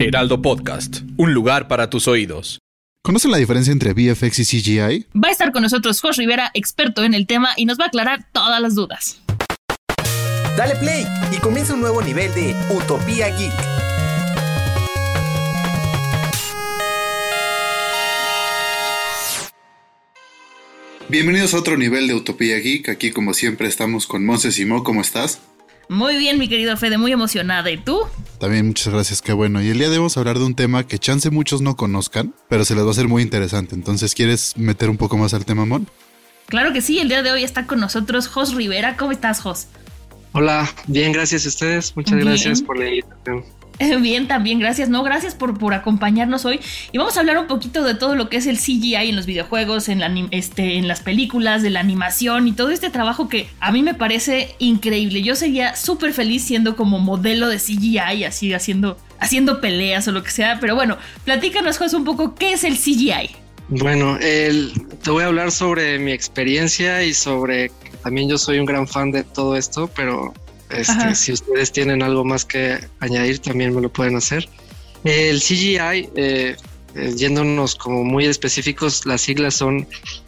Heraldo Podcast, un lugar para tus oídos. ¿Conocen la diferencia entre VFX y CGI? Va a estar con nosotros Jos Rivera, experto en el tema, y nos va a aclarar todas las dudas. Dale play y comienza un nuevo nivel de Utopía Geek. Bienvenidos a otro nivel de Utopía Geek. Aquí, como siempre, estamos con Monse Simó. ¿Cómo estás? Muy bien, mi querido Fede, muy emocionada. ¿Y tú? También, muchas gracias, qué bueno. Y el día de hoy vamos a hablar de un tema que chance muchos no conozcan, pero se les va a hacer muy interesante. Entonces, ¿quieres meter un poco más al tema, Mon? Claro que sí, el día de hoy está con nosotros Jos Rivera. ¿Cómo estás, Jos? Hola, bien, gracias a ustedes. Muchas Bien. gracias por la invitación. Bien, también, gracias. No, gracias por, por acompañarnos hoy. Y vamos a hablar un poquito de todo lo que es el CGI en los videojuegos, en, la, este, en las películas, de la animación y todo este trabajo que a mí me parece increíble. Yo sería súper feliz siendo como modelo de CGI, así haciendo, haciendo peleas o lo que sea. Pero bueno, platícanos, Jos, un poco qué es el CGI. Bueno, el- te voy a hablar sobre mi experiencia y sobre también yo soy un gran fan de todo esto, pero este, si ustedes tienen algo más que añadir también me lo pueden hacer. El CGI, eh, eh, yéndonos como muy específicos, las siglas son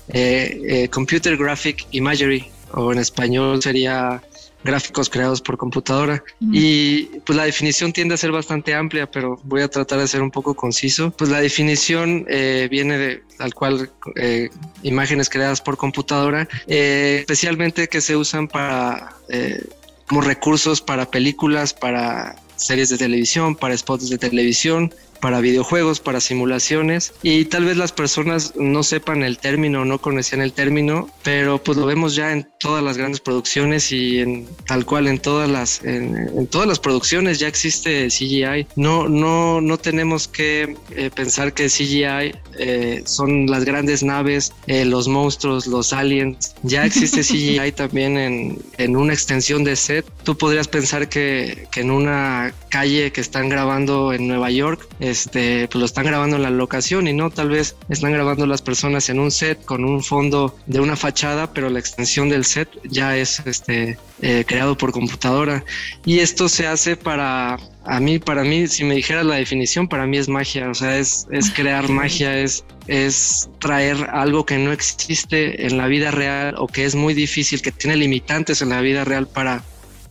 eh, eh, Computer Graphic Imagery o en español sería gráficos creados por computadora. Y pues la definición tiende a ser bastante amplia, pero voy a tratar de ser un poco conciso. Pues la definición eh, viene de tal cual eh, imágenes creadas por computadora, eh, especialmente que se usan para eh, como recursos para películas, para series de televisión, para spots de televisión, para videojuegos, para simulaciones y tal vez las personas no sepan el término, no conocían el término, pero pues lo vemos ya en todas las grandes producciones y en tal cual en todas las en, en todas las producciones ya existe CGI. No no no tenemos que eh, pensar que CGI eh, son las grandes naves, eh, los monstruos, los aliens. Ya existe CGI también en, en una extensión de set. Tú podrías pensar que, que en una calle que están grabando en Nueva York, este, pues lo están grabando en la locación y no, tal vez están grabando las personas en un set con un fondo de una fachada, pero la extensión del set ya es este, eh, creado por computadora. Y esto se hace para, a mí, para mí, si me dijeras la definición, para mí es magia, o sea, es, es crear magia, es, es traer algo que no existe en la vida real o que es muy difícil, que tiene limitantes en la vida real para,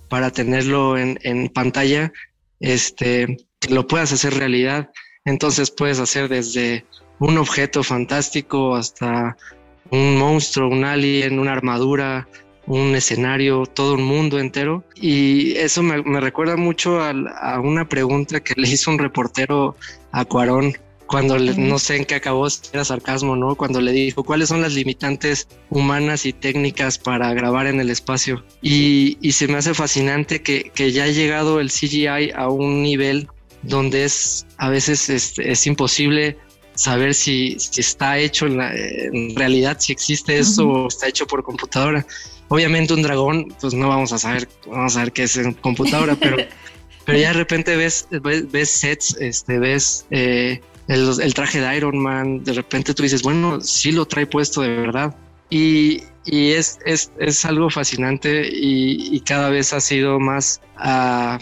para tenerlo en, en pantalla, este, lo puedas hacer realidad. Entonces puedes hacer desde un objeto fantástico hasta un monstruo, un alien, una armadura, un escenario, todo un mundo entero. Y eso me, me recuerda mucho a, una pregunta que le hizo un reportero a Cuarón cuando le- no sé en qué acabó, si era sarcasmo, ¿no? Cuando le dijo cuáles son las limitantes humanas y técnicas para grabar en el espacio. Y, y se me hace fascinante que, que ya ha llegado el CGI a un nivel donde es a veces es, es imposible saber si, si está hecho en, la- en realidad, si existe eso o está hecho por computadora. Obviamente un dragón, pues no vamos a saber, vamos a ver qué es en computadora, pero, pero ya de repente ves, ves, ves sets, este, ves eh, el, el traje de Iron Man, de repente tú dices, bueno, sí lo trae puesto de verdad. Y, y es, es, es algo fascinante y, cada vez ha sido más, ah,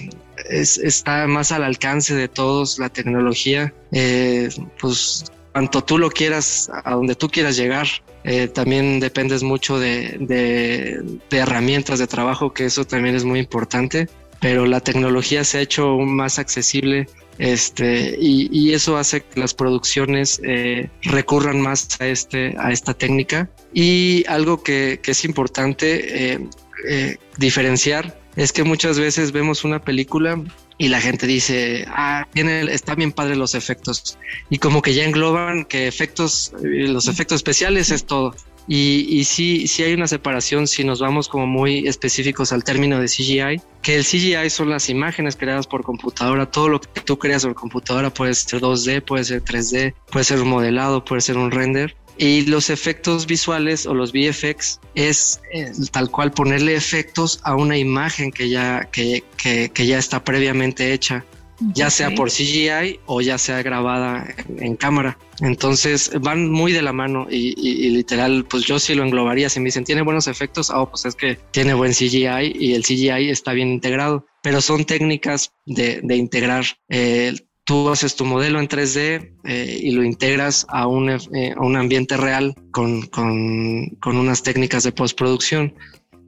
es- está más al alcance de todos la tecnología. Eh, pues cuanto tú lo quieras, a donde tú quieras llegar, eh, también dependes mucho de, de, de herramientas de trabajo, que eso también es muy importante, pero la tecnología se ha hecho más accesible este, y, y eso hace que las producciones eh, recurran más a, este, a esta técnica. Y algo que, que es importante eh, eh, diferenciar es que muchas veces vemos una película y la gente dice, ah, tiene, está bien padre los efectos. Y como que ya engloban que efectos, eh, los efectos especiales es todo. Y, y sí, sí hay una separación si nos vamos como muy específicos al término de CGI, que el CGI son las imágenes creadas por computadora, todo lo que tú creas sobre computadora puede ser 2D, puede ser 3D, puede ser un modelado, puede ser un render. Y los efectos visuales o los VFX es eh, tal cual ponerle efectos a una imagen que ya, que, que, que ya está previamente hecha ya sea por CGI o ya sea grabada en, cámara. Entonces van muy de la mano y, literal, pues yo sí lo englobaría. Si me dicen tiene buenos efectos, oh, pues es que tiene buen CGI y el CGI está bien integrado. Pero son técnicas de, integrar. Eh, tú haces tu modelo en 3D eh, y lo integras a un, eh, a un ambiente real con, con, con unas técnicas de postproducción.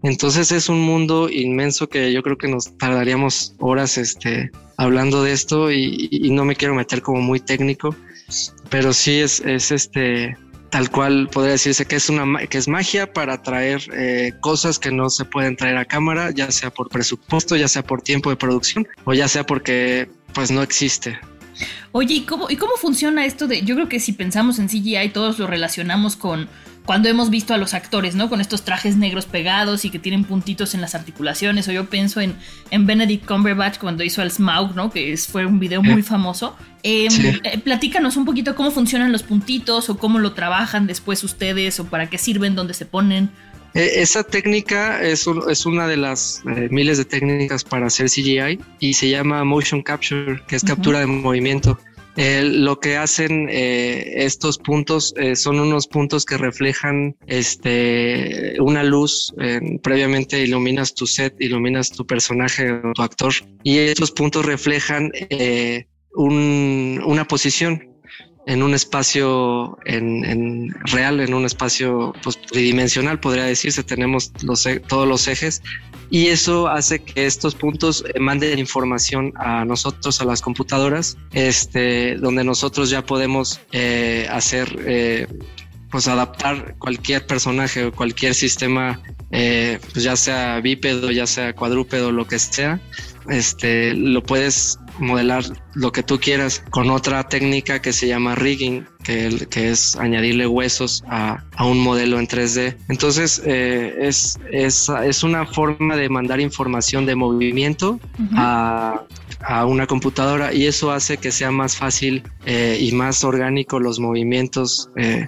Entonces es un mundo inmenso que yo creo que nos tardaríamos horas este, hablando de esto y, no me quiero meter como muy técnico, pero sí es, es este tal cual podría decirse que es una que es magia para traer eh, cosas que no se pueden traer a cámara, ya sea por presupuesto, ya sea por tiempo de producción o ya sea porque pues no existe. Oye, ¿y cómo, ¿y cómo funciona esto de.? Yo creo que si pensamos en CGI, todos lo relacionamos con cuando hemos visto a los actores, ¿no? Con estos trajes negros pegados y que tienen puntitos en las articulaciones. O yo pienso en, en Benedict Cumberbatch cuando hizo el Smaug, ¿no? Que fue un video muy famoso. Em, eh, platícanos un poquito cómo funcionan los puntitos o cómo lo trabajan después ustedes o para qué sirven, dónde se ponen. E, esa técnica es, es, una de las eh, miles de técnicas para hacer CGI y se llama motion capture, que es captura de movimiento. Eh, lo que hacen eh, estos puntos eh, son unos puntos que reflejan este, una luz. previamente iluminas tu set, iluminas tu personaje o tu actor y estos puntos reflejan una posición en un espacio en, real, en un espacio pues, tridimensional, podría decirse. Tenemos los, e, todos los ejes y eso hace que estos puntos eh, manden información a nosotros, a las computadoras, este, donde nosotros ya podemos eh, hacer, eh, pues adaptar cualquier personaje o cualquier sistema, pues ya sea bípedo, ya sea cuadrúpedo, lo que sea, este, lo puedes modelar lo que tú quieras con otra técnica que se llama rigging, que, que es añadirle huesos a, a, un modelo en 3D. Entonces eh, es, es, es, una forma de mandar información de movimiento a, a, una computadora y eso hace que sea más fácil eh, y más orgánico los movimientos. Eh,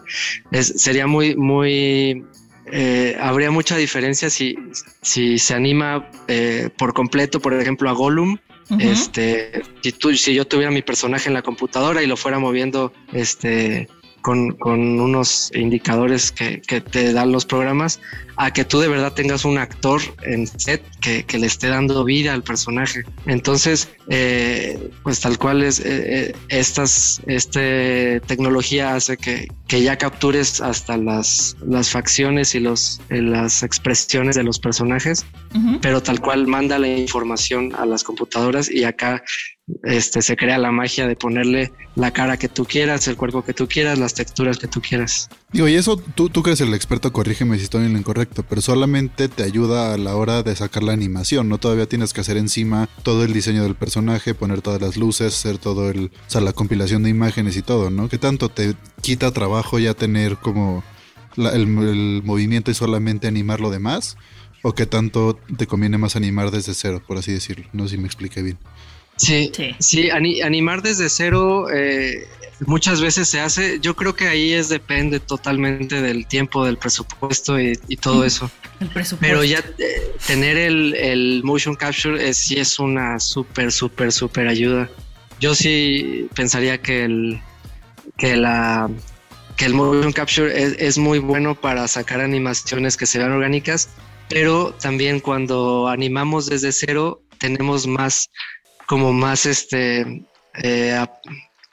es, sería muy, muy eh, habría mucha diferencia si, si se anima eh, por completo, por ejemplo, a Gollum este, si, tú, si yo tuviera mi personaje en la computadora y lo fuera moviendo este, con, unos indicadores que, que, te dan los programas, a que tú de verdad tengas un actor en set que, le esté dando vida al personaje. Entonces, eh, pues tal cual es, eh, eh, estas, este tecnología hace que, que ya captures hasta las, las facciones y los, las expresiones de los personajes, pero tal cual manda la información a las computadoras y acá este, se crea la magia de ponerle la cara que tú quieras, el cuerpo que tú quieras, las texturas que tú quieras. Digo, y eso tú, tú crees el experto, corrígeme si estoy en lo incorrecto, pero solamente te ayuda a la hora de sacar la animación, ¿no? Todavía tienes que hacer encima todo el diseño del personaje, poner todas las luces, hacer todo el, o sea, la compilación de imágenes y todo, ¿no? ¿Qué tanto te quita trabajo ya tener como el, movimiento y solamente animar lo demás? ¿O qué tanto te conviene más animar desde cero, por así decirlo? No sé si me expliqué bien. Sí, sí, animar desde cero eh, muchas veces se hace. Yo creo que ahí es depende totalmente del tiempo, del presupuesto y, todo eso. El presupuesto. Pero ya eh, tener el, motion capture es, sí es una súper, súper, súper ayuda. Yo sí pensaría que el, que la, que el motion capture es, es muy bueno para sacar animaciones que se vean orgánicas, pero también cuando animamos desde cero tenemos más como más este, eh,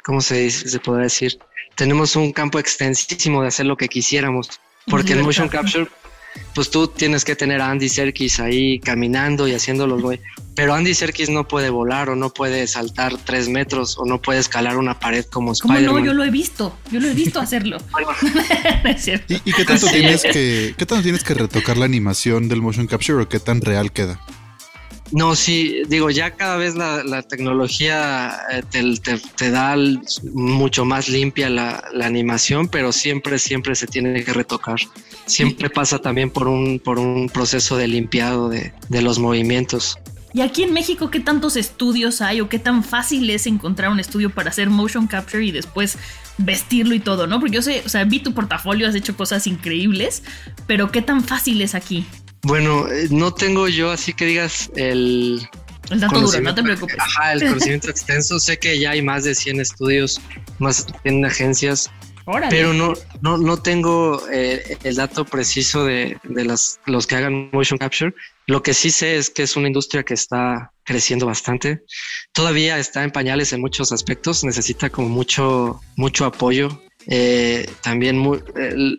¿cómo se, dice, se podrá decir? Tenemos un campo extensísimo de hacer lo que quisiéramos, porque en motion capture, pues tú tienes que tener a Andy Serkis ahí caminando y haciéndolo, güey. Pero Andy Serkis no puede volar o no puede saltar tres metros o no puede escalar una pared como Spider-Man. no? Yo lo he visto, yo lo he visto hacerlo. ¿Y, qué tanto tienes que, qué tanto tienes que retocar la animación del motion capture o qué tan real queda? No, sí, digo, ya cada vez la, tecnología eh, te, da mucho más limpia la, animación, pero siempre, siempre se tiene que retocar. Siempre pasa también por un, por un proceso de limpiado de, de los movimientos. Y aquí en México, ¿qué tantos estudios hay o qué tan fácil es encontrar un estudio para hacer motion capture y después vestirlo y todo, ¿no? Porque yo sé, o sea, vi tu portafolio, has hecho cosas increíbles, pero ¿qué tan fácil es aquí? Bueno, eh, no tengo yo así que digas el... El dato duro, no te preocupes. Ajá, el conocimiento extenso. Sé que ya hay más de 100 estudios, más en agencias pero no, no, no tengo eh, el dato preciso de, de las, los que hagan motion capture. Lo que sí sé es que es una industria que está creciendo bastante. Todavía está en pañales en muchos aspectos, necesita como mucho, mucho apoyo. Eh, también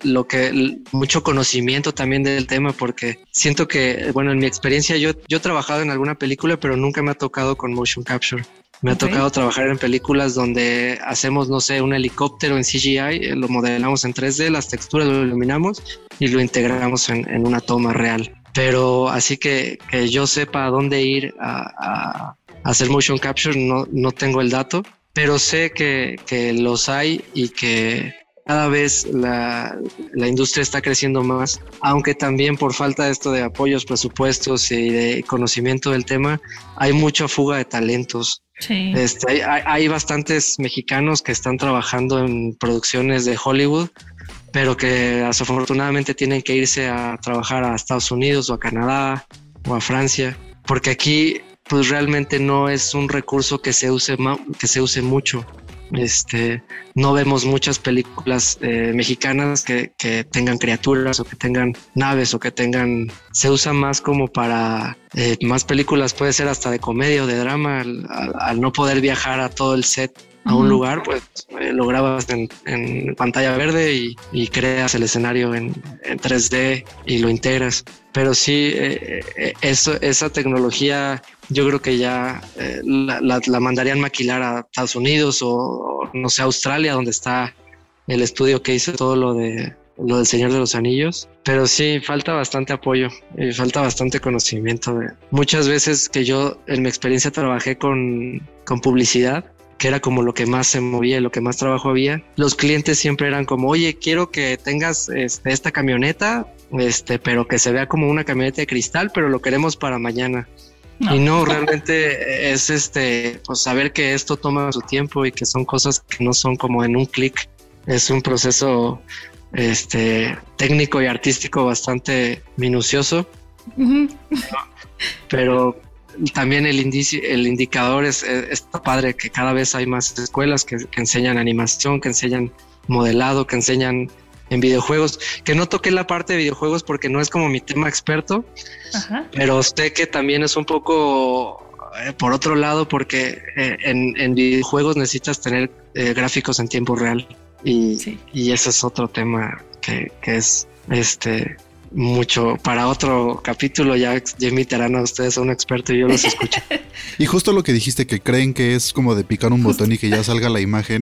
lo que mucho conocimiento también del tema porque siento que bueno en mi experiencia yo yo he trabajado en alguna película pero nunca me ha tocado con motion capture. Me ha tocado trabajar en películas donde hacemos, no sé, un helicóptero en CGI, eh, lo modelamos en 3D, las texturas lo iluminamos y lo integramos en, una toma real. Pero así que, que yo sepa a dónde ir a, hacer motion capture, no, no tengo el dato, pero sé que, que los hay y que cada vez la, la, industria está creciendo más, aunque también por falta de esto de apoyos, presupuestos y de conocimiento del tema, hay mucha fuga de talentos. Este, hay, bastantes mexicanos que están trabajando en producciones de Hollywood, pero que desafortunadamente tienen que irse a trabajar a Estados Unidos o a Canadá o a Francia, porque aquí pues realmente no es un recurso que se use, que se use mucho. Este, no vemos muchas películas eh, mexicanas que, tengan criaturas o que tengan naves o que tengan, se usa más como para eh, más películas, puede ser hasta de comedia o de drama, al, no poder viajar a todo el set a un lugar, pues eh, lo grabas en, pantalla verde y, creas el escenario en, 3D y lo integras. Pero sí, eso, esa tecnología yo creo que ya eh, la, mandarían maquilar a Estados Unidos o, no sé, Australia, donde está el estudio que hizo todo lo de lo del Señor de los Anillos. Pero sí, falta bastante apoyo y falta bastante conocimiento. Muchas veces que yo en mi experiencia trabajé con, con publicidad, que era como lo que más se movía, lo que más trabajo había. Los clientes siempre eran como, oye, quiero que tengas este, esta camioneta, este, pero que se vea como una camioneta de cristal, pero lo queremos para mañana. Y no, realmente es este, pues saber que esto toma su tiempo y que son cosas que no son como en un clic. Es un proceso este técnico y artístico bastante minucioso. pero, también el el indicador es, está padre que cada vez hay más escuelas que, que enseñan animación, que enseñan modelado, que enseñan en videojuegos, que no toqué la parte de videojuegos porque no es como mi tema experto, pero sé que también es un poco eh, por otro lado porque eh, en, videojuegos necesitas tener eh, gráficos en tiempo real. Y, y, ese es otro tema que, que, es este mucho para otro capítulo. Ya, ya invitarán a ustedes a un experto y yo los escucho. y justo lo que dijiste que creen que es como de picar un botón y que ya salga la imagen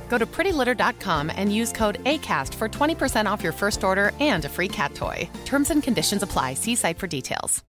Go to prettylitter.com and use code ACAST for 20% off your first order and a free cat toy. Terms and conditions apply. See site for details.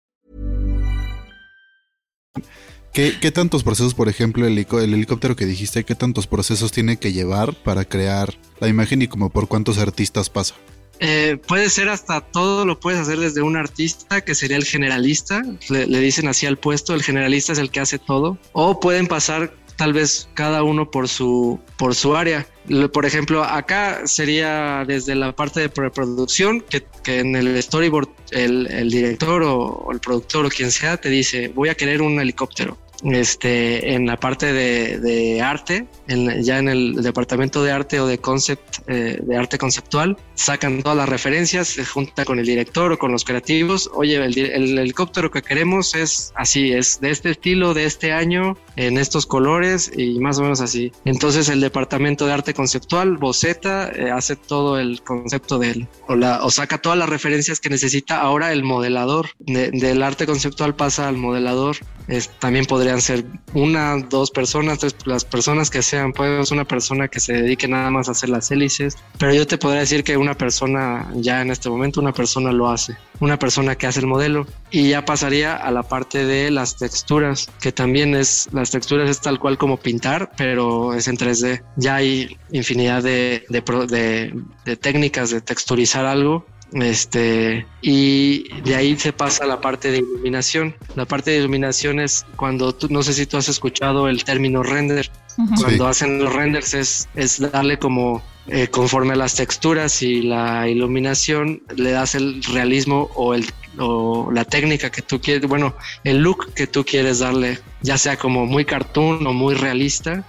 ¿Qué, qué tantos procesos, por ejemplo, el, el helicóptero que dijiste, qué tantos procesos tiene que llevar para crear la imagen y como por cuántos artistas pasa? Eh, puede ser hasta todo lo puedes hacer desde un artista que sería el generalista, le, le dicen así al puesto, el generalista es el que hace todo, o pueden pasar tal vez cada uno por su por su área. Por ejemplo, acá sería desde la parte de preproducción, que, en el storyboard el, el director o, el productor o quien sea te dice, voy a querer un helicóptero. Este, en la parte de, arte, ya en el departamento de arte o de concept, eh, de arte conceptual, sacan todas las referencias, se junta con el director o con los creativos. Oye, el, el helicóptero que queremos es así, es de este estilo, de este año, en estos colores y más o menos así. Entonces el departamento de arte conceptual boceta, eh, hace todo el concepto del o, la, o saca todas las referencias que necesita ahora el modelador De- del arte conceptual pasa al modelador. Es- también podrían ser una, dos personas, tres, las personas que sean, pues una persona que se dedique nada más a hacer las hélices, pero yo te podría decir que una persona ya en este momento, una persona lo hace, una persona que hace el modelo y ya pasaría a la parte de las texturas, que también es, las texturas es tal cual como pintar, pero es en 3D. Ya hay infinidad de, de, de- de técnicas de texturizar algo este, y de ahí se pasa a la parte de iluminación. La parte de iluminación es cuando tú, no sé si tú has escuchado el término render. Ujú. Sí. Cuando hacen los renders es, es darle como eh, conforme a las texturas y la iluminación, le das el realismo o, el, o la técnica que tú quieres, bueno, el look que tú quieres darle, ya sea como muy cartoon o muy realista.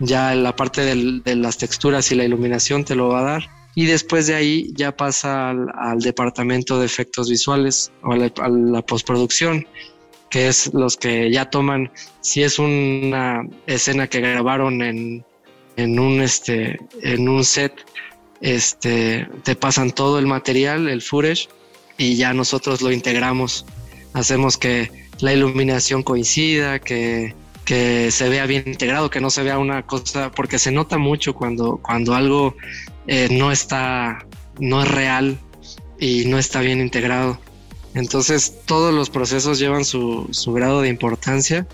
Ya la parte de las texturas y la iluminación te lo va a dar y después de ahí ya pasa al, al departamento de efectos visuales o a la, a la postproducción, que es los que ya toman, si es una escena que grabaron en, en un este en un set, este te pasan todo el material, el footage, y ya nosotros lo integramos. Hacemos que la iluminación coincida, que, que se vea bien integrado, que no se vea una cosa, porque se nota mucho cuando, cuando algo eh, no está, no es real y no está bien integrado. Entonces todos los procesos llevan su, su grado de importancia,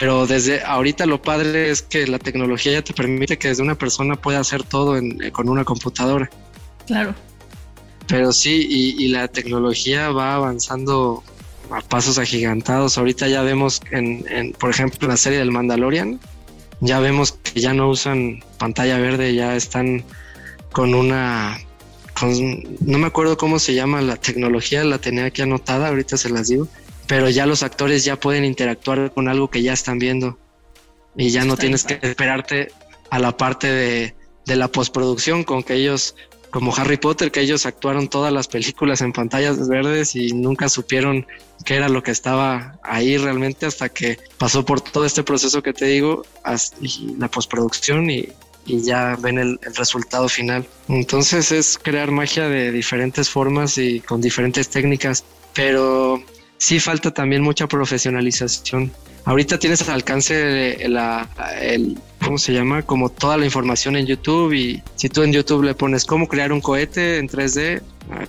pero desde ahorita lo padre es que la tecnología ya te permite que desde una persona pueda hacer todo en- eh, con una computadora. Claro. Pero sí, y, y la tecnología va avanzando a pasos agigantados. Ahorita ya vemos, en, en, por ejemplo, la serie del Mandalorian, ya vemos que ya no usan pantalla verde, ya están con una... Con, no me acuerdo cómo se llama la tecnología, la tenía aquí anotada, ahorita se las digo, pero ya los actores ya pueden interactuar con algo que ya están viendo y ya no Está tienes bien que esperarte a la parte de, de la postproducción con que ellos como Harry Potter, que ellos actuaron todas las películas en pantallas verdes y nunca supieron qué era lo que estaba ahí realmente hasta que pasó por todo este proceso que te digo, y la postproducción y, y ya ven el, el resultado final. Entonces es crear magia de diferentes formas y con diferentes técnicas, pero sí falta también mucha profesionalización. Ahorita tienes al alcance la, el, ¿cómo se llama? Como toda la información en YouTube y si tú en YouTube le pones cómo crear un cohete en 3D,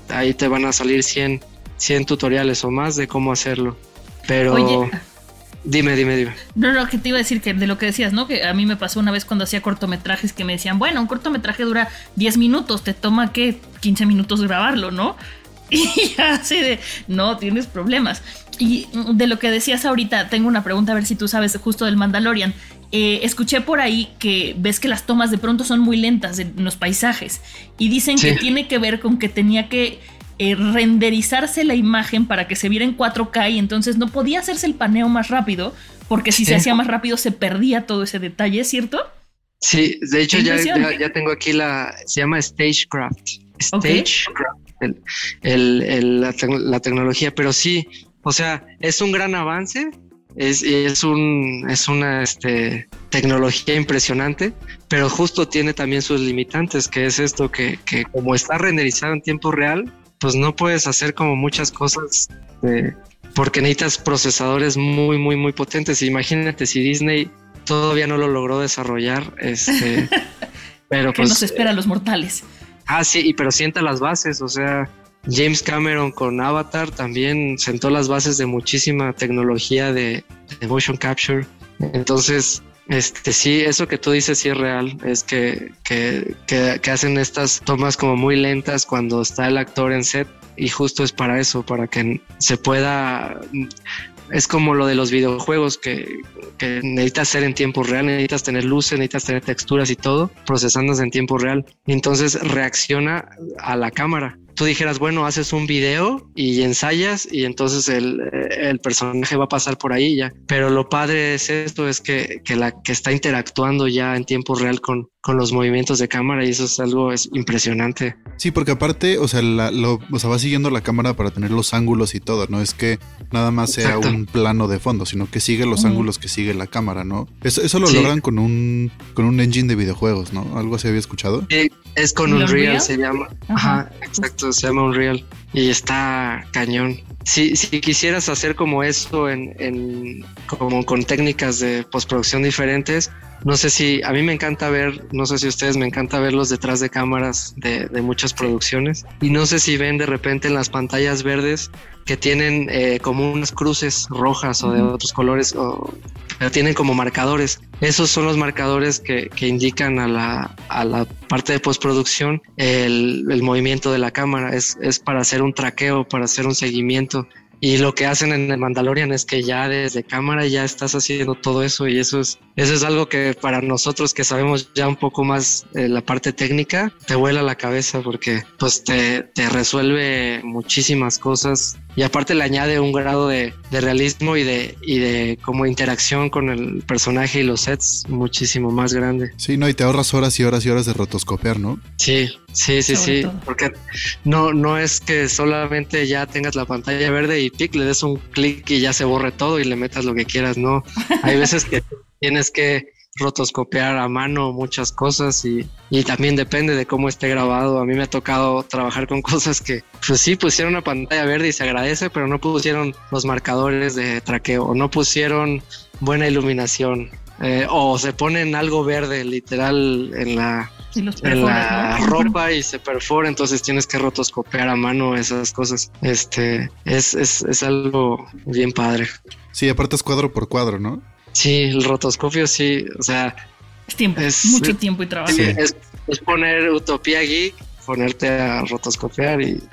ahí te van a salir 100, 100 tutoriales o más de cómo hacerlo. Pero Oye. dime, dime, dime. No, no, que te iba a decir que de lo que decías, ¿no? Que a mí me pasó una vez cuando hacía cortometrajes que me decían, bueno, un cortometraje dura 10 minutos, te toma, ¿qué? 15 minutos grabarlo, ¿no? Y ya así de, no, tienes problemas. Y de lo que decías ahorita, tengo una pregunta, a ver si tú sabes justo del Mandalorian. Eh, escuché por ahí que ves que las tomas de pronto son muy lentas en los paisajes y dicen Sí. que tiene que ver con que tenía que eh, renderizarse la imagen para que se viera en 4K y entonces no podía hacerse el paneo más rápido porque si Sí. se hacía más rápido se perdía todo ese detalle, ¿cierto? Sí, de hecho ya, ya, ya tengo aquí la, se llama Stagecraft. Stagecraft, el- el- la, tec- la tecnología, pero sí, o sea, es un gran avance, es, es, un, es una este, tecnología impresionante, pero justo tiene también sus limitantes, que es esto, que, que como está renderizado en tiempo real, pues no puedes hacer como muchas cosas de- porque necesitas procesadores muy, muy, muy potentes. Imagínate si Disney todavía no lo logró desarrollar. Este, pero ¿Qué pues. nos espera a los mortales? Ah, sí, y pero sienta las bases, o sea, James Cameron con Avatar también sentó las bases de muchísima tecnología de, motion capture. Entonces, este sí, eso que tú dices sí es real, es que, que, que, que hacen estas tomas como muy lentas cuando está el actor en set y justo es para eso, para que se pueda es como lo de los videojuegos que, que, necesitas hacer en tiempo real, necesitas tener luces, necesitas tener texturas y todo, procesándose en tiempo real. Entonces reacciona a la cámara. Tú dijeras, bueno, haces un video y ensayas y entonces el, el personaje va a pasar por ahí ya. Pero lo padre es esto, es que, que, la que está interactuando ya en tiempo real con, con los movimientos de cámara y eso es algo es impresionante. Sí, porque aparte, o sea, la, lo, o sea, va siguiendo la cámara para tener los ángulos y todo, no es que nada más sea Exacto. un plano de fondo, sino que sigue los uh -huh. ángulos que sigue la cámara, ¿no? Eso, eso lo sí. logran con un con un engine de videojuegos, ¿no? Algo así había escuchado. Sí, es con Unreal, Unreal, se llama. Ajá. Ajá, exacto, se llama Unreal. Y está cañón. Si, si quisieras hacer como eso en, en como con técnicas de postproducción diferentes, no sé si a mí me encanta ver, no sé si ustedes me encanta verlos detrás de cámaras de, de muchas producciones. Y no sé si ven de repente en las pantallas verdes que tienen eh, como unas cruces rojas o de otros colores, o, tienen como marcadores. Esos son los marcadores que, que indican a la, a la, parte de postproducción el, el, movimiento de la cámara. Es, es para hacer un traqueo, para hacer un seguimiento. Y lo que hacen en el Mandalorian es que ya desde cámara ya estás haciendo todo eso y eso es, eso es algo que para nosotros que sabemos ya un poco más eh, la parte técnica, te vuela la cabeza porque pues te, te resuelve muchísimas cosas y aparte le añade un grado de, de, realismo y de, y de como interacción con el personaje y los sets muchísimo más grande. Sí, no, y te ahorras horas y horas y horas de rotoscopiar, ¿no? Sí, sí, sí, sí, todo. porque no, no es que solamente ya tengas la pantalla verde y pic, le des un clic y ya se borre todo y le metas lo que quieras, no. Hay veces que tienes que rotoscopiar a mano muchas cosas y, y, también depende de cómo esté grabado. A mí me ha tocado trabajar con cosas que, pues sí, pusieron una pantalla verde y se agradece, pero no pusieron los marcadores de traqueo o no pusieron buena iluminación. Eh, o se ponen algo verde literal en la, en la ¿no? ropa y se perfora, entonces tienes que rotoscopiar a mano esas cosas. Este es, es, es algo bien padre. Sí, aparte es cuadro por cuadro, ¿no? Sí, el rotoscopio sí, o sea... Es tiempo, es, mucho tiempo y trabajo. Sí, es, es, poner Utopía Geek, ponerte a rotoscopiar y...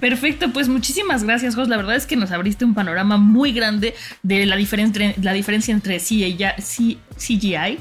Perfecto, pues muchísimas gracias, Jos. La verdad es que nos abriste un panorama muy grande de la, diferen la diferencia entre CGI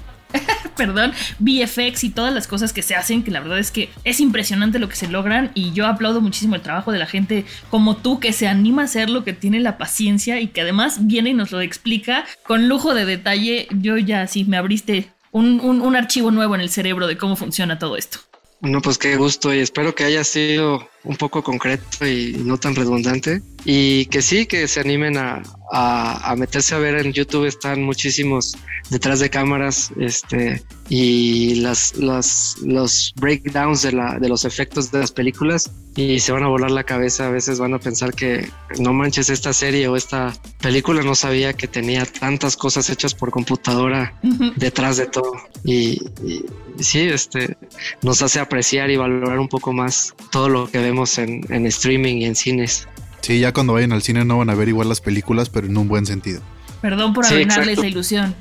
perdón, VFX y todas las cosas que se hacen, que la verdad es que es impresionante lo que se logran y yo aplaudo muchísimo el trabajo de la gente como tú que se anima a hacerlo, que tiene la paciencia y que además viene y nos lo explica con lujo de detalle. Yo ya sí me abriste un, un, un archivo nuevo en el cerebro de cómo funciona todo esto. No, pues qué gusto y espero que haya sido un poco concreto y no tan redundante. Y que sí, que se animen a, a, a, meterse a ver en YouTube, están muchísimos detrás de cámaras este, y las, las, los breakdowns de, la, de los efectos de las películas y se van a volar la cabeza, a veces van a pensar que no manches esta serie o esta película, no sabía que tenía tantas cosas hechas por computadora uh -huh. detrás de todo. Y, y sí, este, nos hace apreciar y valorar un poco más todo lo que vemos en, en streaming y en cines. Sí, ya cuando vayan al cine no van a ver igual las películas, pero en un buen sentido. Perdón por sí, arruinarle esa ilusión.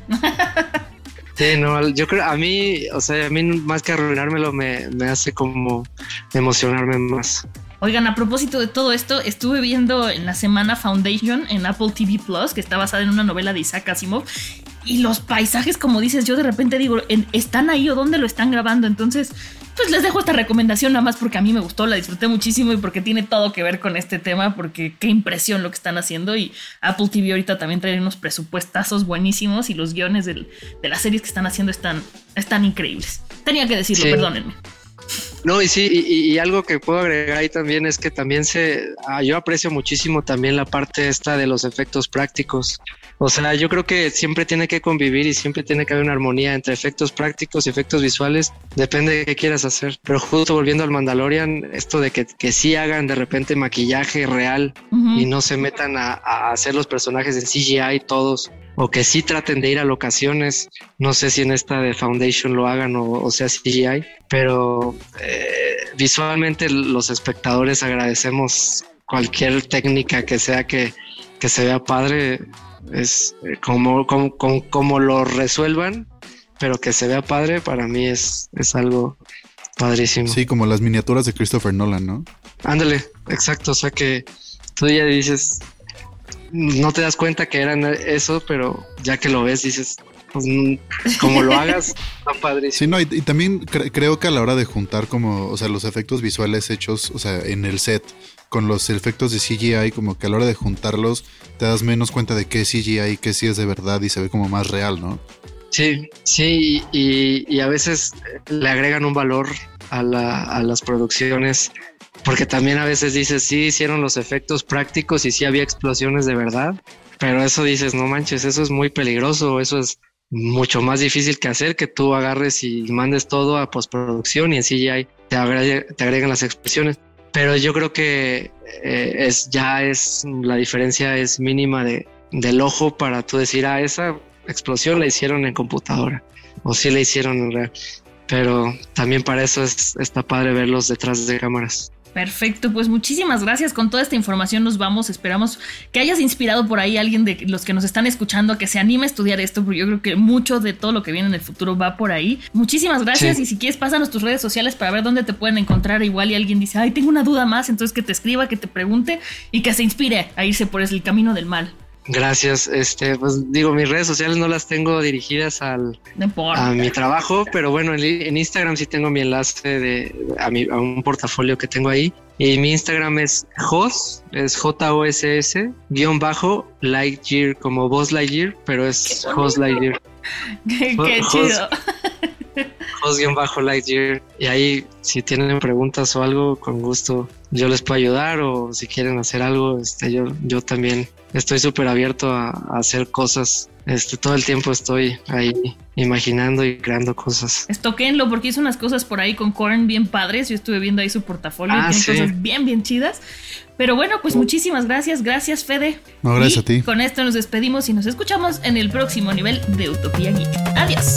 Sí, no, yo creo, a mí, o sea, a mí más que arruinármelo me, me hace como emocionarme más. Oigan, a propósito de todo esto, estuve viendo en la semana Foundation en Apple TV Plus, que está basada en una novela de Isaac Asimov, y los paisajes, como dices, yo de repente digo, ¿están ahí o dónde lo están grabando? Entonces, pues les dejo esta recomendación nada más porque a mí me gustó, la disfruté muchísimo y porque tiene todo que ver con este tema, porque qué impresión lo que están haciendo y Apple TV ahorita también trae unos presupuestazos buenísimos y los guiones del, de las series que están haciendo están, están increíbles. Tenía que decirlo, sí. perdónenme. No, y sí, y, y, algo que puedo agregar ahí también es que también se, ah, yo aprecio muchísimo también la parte esta de los efectos prácticos. O sea, yo creo que siempre tiene que convivir y siempre tiene que haber una armonía entre efectos prácticos y efectos visuales. Depende de qué quieras hacer. Pero justo volviendo al Mandalorian, esto de que, que sí hagan de repente maquillaje real uh -huh. y no se metan a, a, hacer los personajes en CGI todos. O que sí traten de ir a locaciones. No sé si en esta de Foundation lo hagan o, sea CGI, pero eh, visualmente los espectadores agradecemos cualquier técnica que sea que, que se vea padre. Es eh, como, como, como, lo resuelvan, pero que se vea padre, para mí es, es algo padrísimo. Sí, como las miniaturas de Christopher Nolan, ¿no? Ándale, exacto. O sea que tú ya dices, no te das cuenta que eran eso, pero ya que lo ves dices, pues como lo hagas, está padrísimo. Sí, no, y, también creo que a la hora de juntar como, o sea, los efectos visuales hechos, o sea, en el set, con los efectos de CGI, como que a la hora de juntarlos, te das menos cuenta de qué es CGI y qué sí es de verdad y se ve como más real, ¿no? Sí, sí, y, y a veces le agregan un valor a, la, a las producciones porque también a veces dices, sí, hicieron los efectos prácticos y sí había explosiones de verdad, pero eso dices, no manches, eso es muy peligroso, eso es mucho más difícil que hacer que tú agarres y mandes todo a postproducción y en CGI te, te agregan las expresiones. Pero yo creo que eh, es ya es la diferencia es mínima de, del ojo para tú decir, ah, esa explosión la hicieron en computadora o sí la hicieron en real. Pero también para eso es, está padre verlos detrás de cámaras. Perfecto, pues muchísimas gracias. Con toda esta información nos vamos. Esperamos que hayas inspirado por ahí a alguien de los que nos están escuchando a que se anime a estudiar esto, porque yo creo que mucho de todo lo que viene en el futuro va por ahí. Muchísimas gracias. Y si quieres, pásanos tus redes sociales para ver dónde te pueden encontrar. Igual y alguien dice, ay, tengo una duda más, entonces que te escriba, que te pregunte y que se inspire a irse por el camino del mal. Gracias. Este, pues digo, mis redes sociales no las tengo dirigidas al a mi trabajo, pero bueno, en, Instagram sí tengo mi enlace de a, mi, a un portafolio que tengo ahí. Y mi Instagram es Jos, es J-O-S-S, guion bajo, Lightyear, como Buzz Lightyear, pero es Jos Lightyear. Qué, qué chido. Jos, Lightyear. Y ahí, si tienen preguntas o algo, con gusto yo les puedo ayudar o si quieren hacer algo, este, yo, yo también estoy súper abierto a, hacer cosas. Este, todo el tiempo estoy ahí imaginando y creando cosas. Estoquenlo porque hizo unas cosas por ahí con Korn bien padres. Yo estuve viendo ahí su portafolio y ah, tiene cosas bien, bien chidas. Pero bueno, pues muchísimas gracias. Gracias, Fede. No, gracias a ti. Con esto nos despedimos y nos escuchamos en el próximo nivel de Utopía Geek. Adiós.